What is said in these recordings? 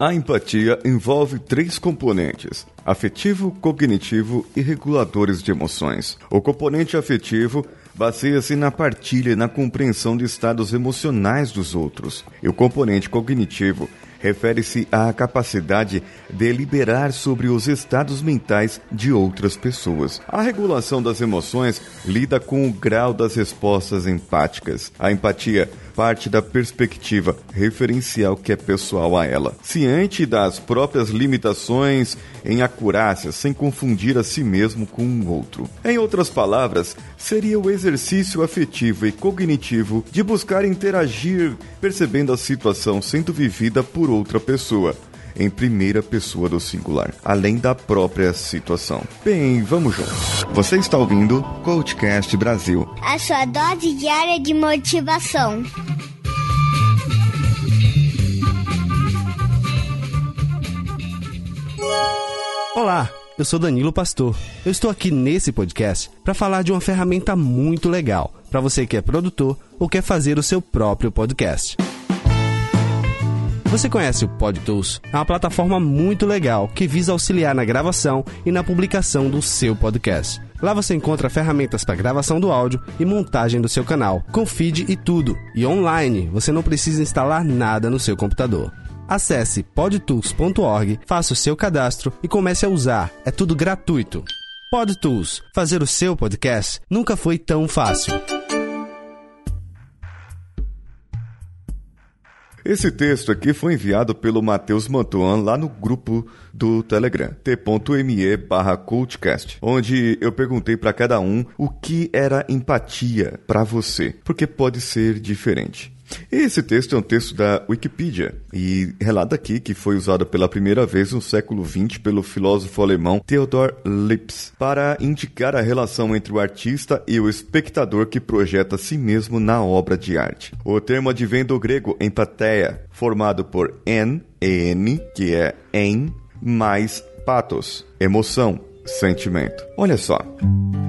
A empatia envolve três componentes: afetivo, cognitivo e reguladores de emoções. O componente afetivo baseia-se na partilha e na compreensão de estados emocionais dos outros. E o componente cognitivo refere-se à capacidade de deliberar sobre os estados mentais de outras pessoas. A regulação das emoções lida com o grau das respostas empáticas. A empatia parte da perspectiva referencial que é pessoal a ela, ciente das próprias limitações em acurácia, sem confundir a si mesmo com um outro. Em outras palavras, seria o exercício afetivo e cognitivo de buscar interagir percebendo a situação sendo vivida por outra pessoa, em primeira pessoa do singular, além da própria situação. Bem, vamos juntos. Você está ouvindo Coachcast Brasil. A sua dose diária de motivação. Olá, eu sou Danilo Pastor. Eu estou aqui nesse podcast para falar de uma ferramenta muito legal para você que é produtor ou quer fazer o seu próprio podcast. Você conhece o PodTools? É uma plataforma muito legal que visa auxiliar na gravação e na publicação do seu podcast. Lá você encontra ferramentas para gravação do áudio e montagem do seu canal, com feed e tudo. E online, você não precisa instalar nada no seu computador. Acesse podtools.org, faça o seu cadastro e comece a usar. É tudo gratuito. PodTools. Fazer o seu podcast nunca foi tão fácil. Esse texto aqui foi enviado pelo Matheus Mantuan lá no grupo do Telegram, t.me barra onde eu perguntei para cada um o que era empatia para você, porque pode ser diferente. Esse texto é um texto da Wikipedia e relata aqui que foi usado pela primeira vez no século XX pelo filósofo alemão Theodor Lips para indicar a relação entre o artista e o espectador que projeta si mesmo na obra de arte. O termo advém do grego empatheia, formado por en, en, que é em, mais pathos, emoção, sentimento. Olha só.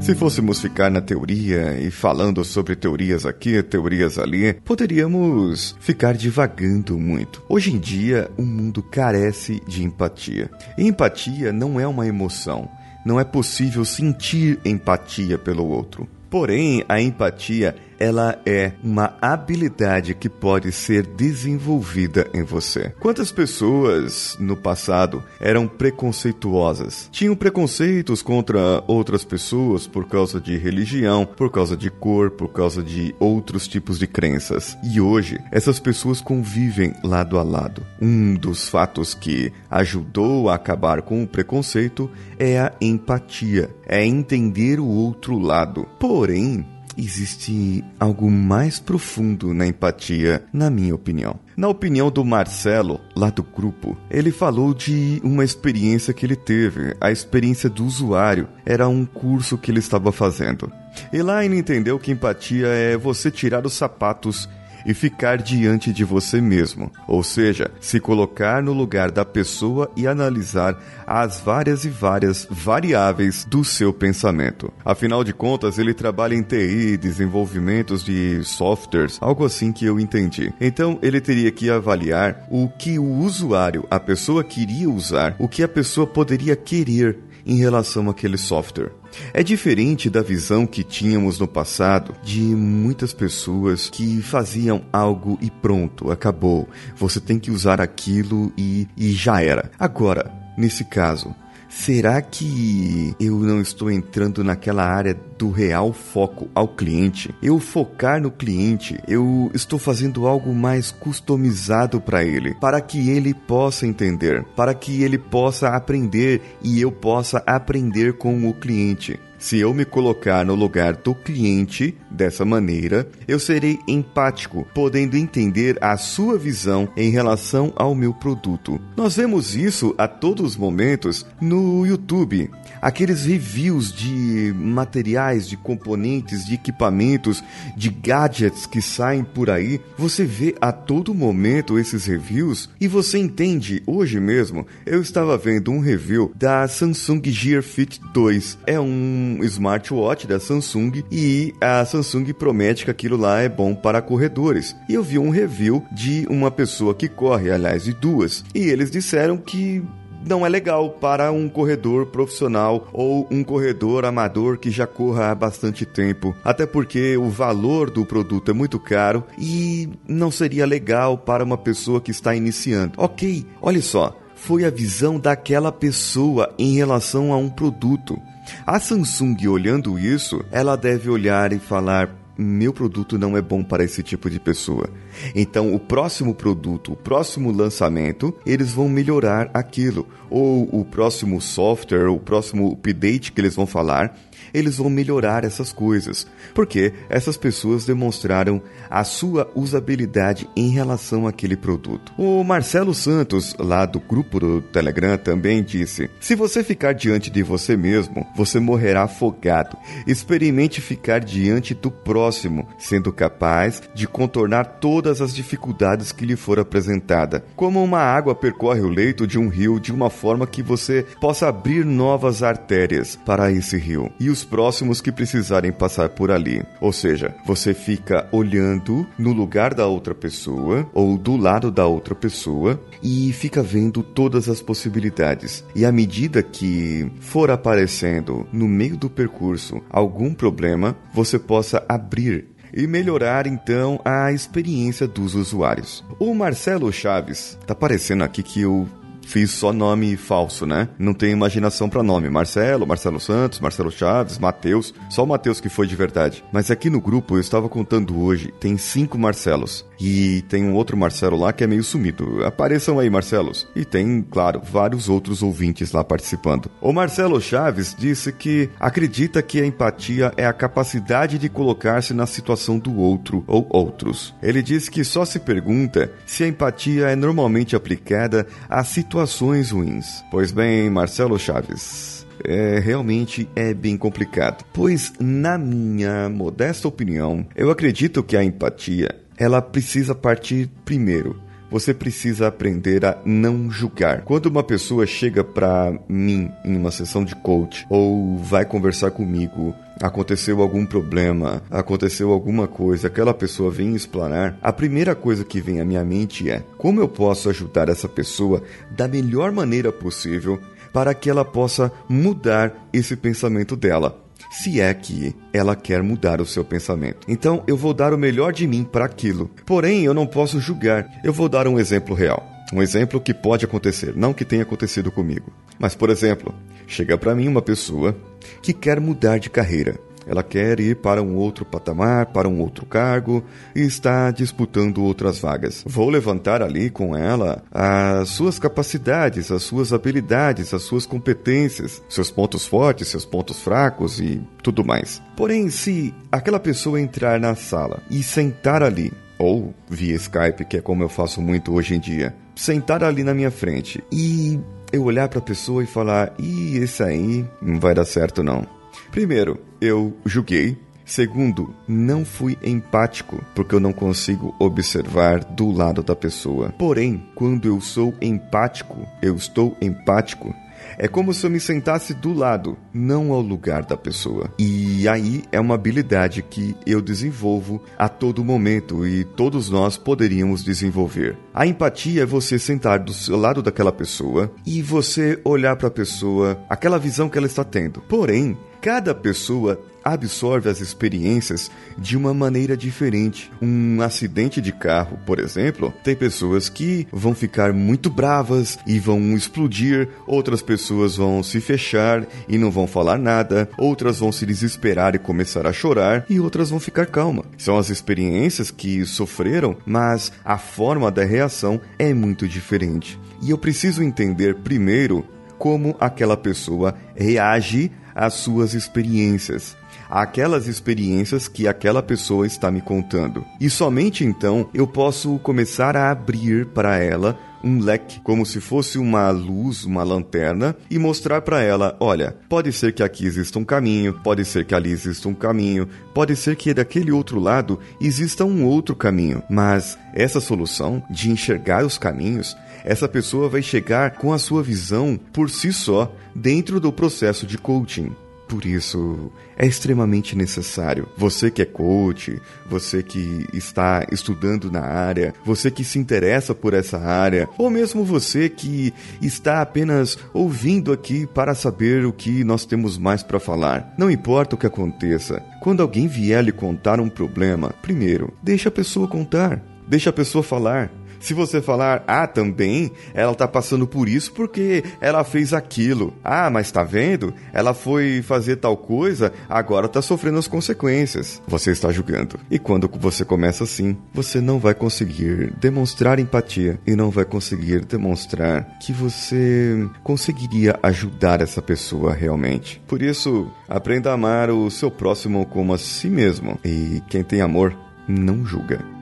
Se fôssemos ficar na teoria e falando sobre teorias aqui, teorias ali, poderíamos ficar divagando muito. Hoje em dia, o mundo carece de empatia. E empatia não é uma emoção. Não é possível sentir empatia pelo outro. Porém, a empatia ela é uma habilidade que pode ser desenvolvida em você. Quantas pessoas no passado eram preconceituosas? Tinham preconceitos contra outras pessoas por causa de religião, por causa de cor, por causa de outros tipos de crenças. E hoje, essas pessoas convivem lado a lado. Um dos fatos que ajudou a acabar com o preconceito é a empatia, é entender o outro lado. Porém, existe algo mais profundo na empatia, na minha opinião. Na opinião do Marcelo, lá do grupo, ele falou de uma experiência que ele teve. A experiência do usuário era um curso que ele estava fazendo. E lá ele entendeu que empatia é você tirar os sapatos e ficar diante de você mesmo, ou seja, se colocar no lugar da pessoa e analisar as várias e várias variáveis do seu pensamento. Afinal de contas, ele trabalha em TI, desenvolvimentos de softwares, algo assim que eu entendi. Então, ele teria que avaliar o que o usuário, a pessoa queria usar, o que a pessoa poderia querer em relação àquele software. É diferente da visão que tínhamos no passado de muitas pessoas que faziam algo e pronto, acabou. Você tem que usar aquilo e, e já era. Agora, nesse caso, Será que eu não estou entrando naquela área do real foco ao cliente? Eu focar no cliente, eu estou fazendo algo mais customizado para ele, para que ele possa entender, para que ele possa aprender e eu possa aprender com o cliente. Se eu me colocar no lugar do cliente dessa maneira, eu serei empático, podendo entender a sua visão em relação ao meu produto. Nós vemos isso a todos os momentos no YouTube. Aqueles reviews de materiais, de componentes, de equipamentos, de gadgets que saem por aí, você vê a todo momento esses reviews e você entende. Hoje mesmo eu estava vendo um review da Samsung Gear Fit 2. É um um smartwatch da Samsung e a Samsung promete que aquilo lá é bom para corredores. E eu vi um review de uma pessoa que corre, aliás, de duas, e eles disseram que não é legal para um corredor profissional ou um corredor amador que já corra há bastante tempo, até porque o valor do produto é muito caro e não seria legal para uma pessoa que está iniciando. Ok, olha só, foi a visão daquela pessoa em relação a um produto. A Samsung, olhando isso, ela deve olhar e falar: meu produto não é bom para esse tipo de pessoa. Então, o próximo produto, o próximo lançamento, eles vão melhorar aquilo. Ou o próximo software, o próximo update que eles vão falar, eles vão melhorar essas coisas, porque essas pessoas demonstraram a sua usabilidade em relação àquele produto. O Marcelo Santos, lá do grupo do Telegram, também disse: Se você ficar diante de você mesmo, você morrerá afogado. Experimente ficar diante do próximo, sendo capaz de contornar todas as dificuldades que lhe for apresentada. Como uma água percorre o leito de um rio de uma forma que você possa abrir novas artérias para esse rio. E os próximos que precisarem passar por ali. Ou seja, você fica olhando no lugar da outra pessoa ou do lado da outra pessoa e fica vendo todas as possibilidades. E à medida que for aparecendo no meio do percurso algum problema, você possa abrir e melhorar então a experiência dos usuários. O Marcelo Chaves, tá parecendo aqui que eu fiz só nome falso, né? Não tem imaginação para nome. Marcelo, Marcelo Santos, Marcelo Chaves, Matheus. Só o Matheus que foi de verdade. Mas aqui no grupo eu estava contando hoje, tem cinco Marcelos. E tem um outro Marcelo lá que é meio sumido. Apareçam aí, Marcelos. E tem, claro, vários outros ouvintes lá participando. O Marcelo Chaves disse que acredita que a empatia é a capacidade de colocar-se na situação do outro ou outros. Ele diz que só se pergunta se a empatia é normalmente aplicada a situações ruins. Pois bem, Marcelo Chaves, é, realmente é bem complicado. Pois, na minha modesta opinião, eu acredito que a empatia ela precisa partir primeiro. Você precisa aprender a não julgar. Quando uma pessoa chega para mim em uma sessão de coach ou vai conversar comigo, aconteceu algum problema, aconteceu alguma coisa, aquela pessoa vem explanar, a primeira coisa que vem à minha mente é: como eu posso ajudar essa pessoa da melhor maneira possível para que ela possa mudar esse pensamento dela? Se é que ela quer mudar o seu pensamento. Então eu vou dar o melhor de mim para aquilo. Porém, eu não posso julgar. Eu vou dar um exemplo real. Um exemplo que pode acontecer, não que tenha acontecido comigo. Mas, por exemplo, chega para mim uma pessoa que quer mudar de carreira. Ela quer ir para um outro patamar, para um outro cargo e está disputando outras vagas. Vou levantar ali com ela as suas capacidades, as suas habilidades, as suas competências, seus pontos fortes, seus pontos fracos e tudo mais. Porém, se aquela pessoa entrar na sala e sentar ali, ou via Skype, que é como eu faço muito hoje em dia, sentar ali na minha frente e eu olhar para a pessoa e falar: "E esse aí não vai dar certo não". Primeiro, eu julguei. Segundo, não fui empático, porque eu não consigo observar do lado da pessoa. Porém, quando eu sou empático, eu estou empático, é como se eu me sentasse do lado, não ao lugar da pessoa. E aí é uma habilidade que eu desenvolvo a todo momento e todos nós poderíamos desenvolver. A empatia é você sentar do seu lado daquela pessoa e você olhar para a pessoa, aquela visão que ela está tendo. Porém, Cada pessoa absorve as experiências de uma maneira diferente. Um acidente de carro, por exemplo, tem pessoas que vão ficar muito bravas e vão explodir, outras pessoas vão se fechar e não vão falar nada, outras vão se desesperar e começar a chorar e outras vão ficar calma. São as experiências que sofreram, mas a forma da reação é muito diferente. E eu preciso entender primeiro como aquela pessoa reage às suas experiências, aquelas experiências que aquela pessoa está me contando. E somente então eu posso começar a abrir para ela um leque, como se fosse uma luz, uma lanterna, e mostrar para ela: olha, pode ser que aqui exista um caminho, pode ser que ali exista um caminho, pode ser que daquele outro lado exista um outro caminho, mas essa solução de enxergar os caminhos essa pessoa vai chegar com a sua visão por si só dentro do processo de coaching. Por isso, é extremamente necessário. Você que é coach, você que está estudando na área, você que se interessa por essa área, ou mesmo você que está apenas ouvindo aqui para saber o que nós temos mais para falar. Não importa o que aconteça, quando alguém vier lhe contar um problema, primeiro, deixa a pessoa contar. Deixa a pessoa falar. Se você falar, ah, também, ela tá passando por isso porque ela fez aquilo. Ah, mas tá vendo? Ela foi fazer tal coisa, agora tá sofrendo as consequências. Você está julgando. E quando você começa assim, você não vai conseguir demonstrar empatia e não vai conseguir demonstrar que você conseguiria ajudar essa pessoa realmente. Por isso, aprenda a amar o seu próximo como a si mesmo. E quem tem amor, não julga.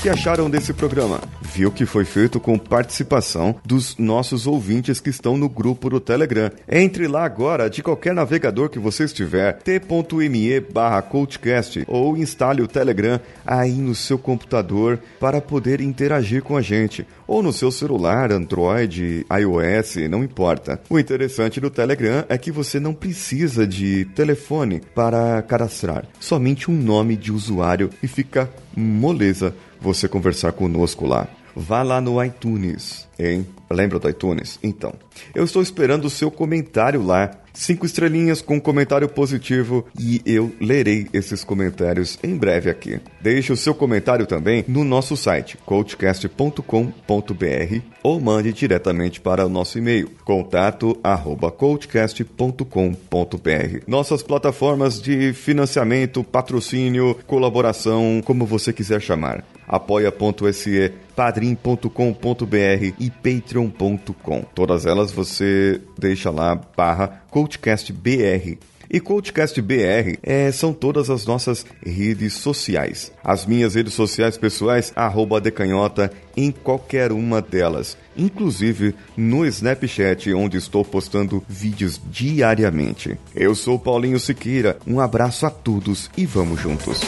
Que acharam desse programa? Viu que foi feito com participação dos nossos ouvintes que estão no grupo do Telegram. Entre lá agora de qualquer navegador que você estiver, t.me barra ou instale o Telegram aí no seu computador para poder interagir com a gente. Ou no seu celular, Android, iOS, não importa. O interessante do Telegram é que você não precisa de telefone para cadastrar, somente um nome de usuário e fica moleza você conversar conosco lá. Vá lá no iTunes, hein? Lembra do iTunes? Então, eu estou esperando o seu comentário lá. Cinco estrelinhas com um comentário positivo e eu lerei esses comentários em breve aqui. Deixe o seu comentário também no nosso site coachcast.com.br ou mande diretamente para o nosso e-mail contato@coachcast.com.br. Nossas plataformas de financiamento, patrocínio, colaboração, como você quiser chamar apoia.se, padrim.com.br e patreon.com. Todas elas você deixa lá barra CoachCastBR. E CoachCast é, são todas as nossas redes sociais. As minhas redes sociais pessoais, arroba decanhota, em qualquer uma delas. Inclusive no Snapchat, onde estou postando vídeos diariamente. Eu sou Paulinho Siqueira, um abraço a todos e vamos juntos.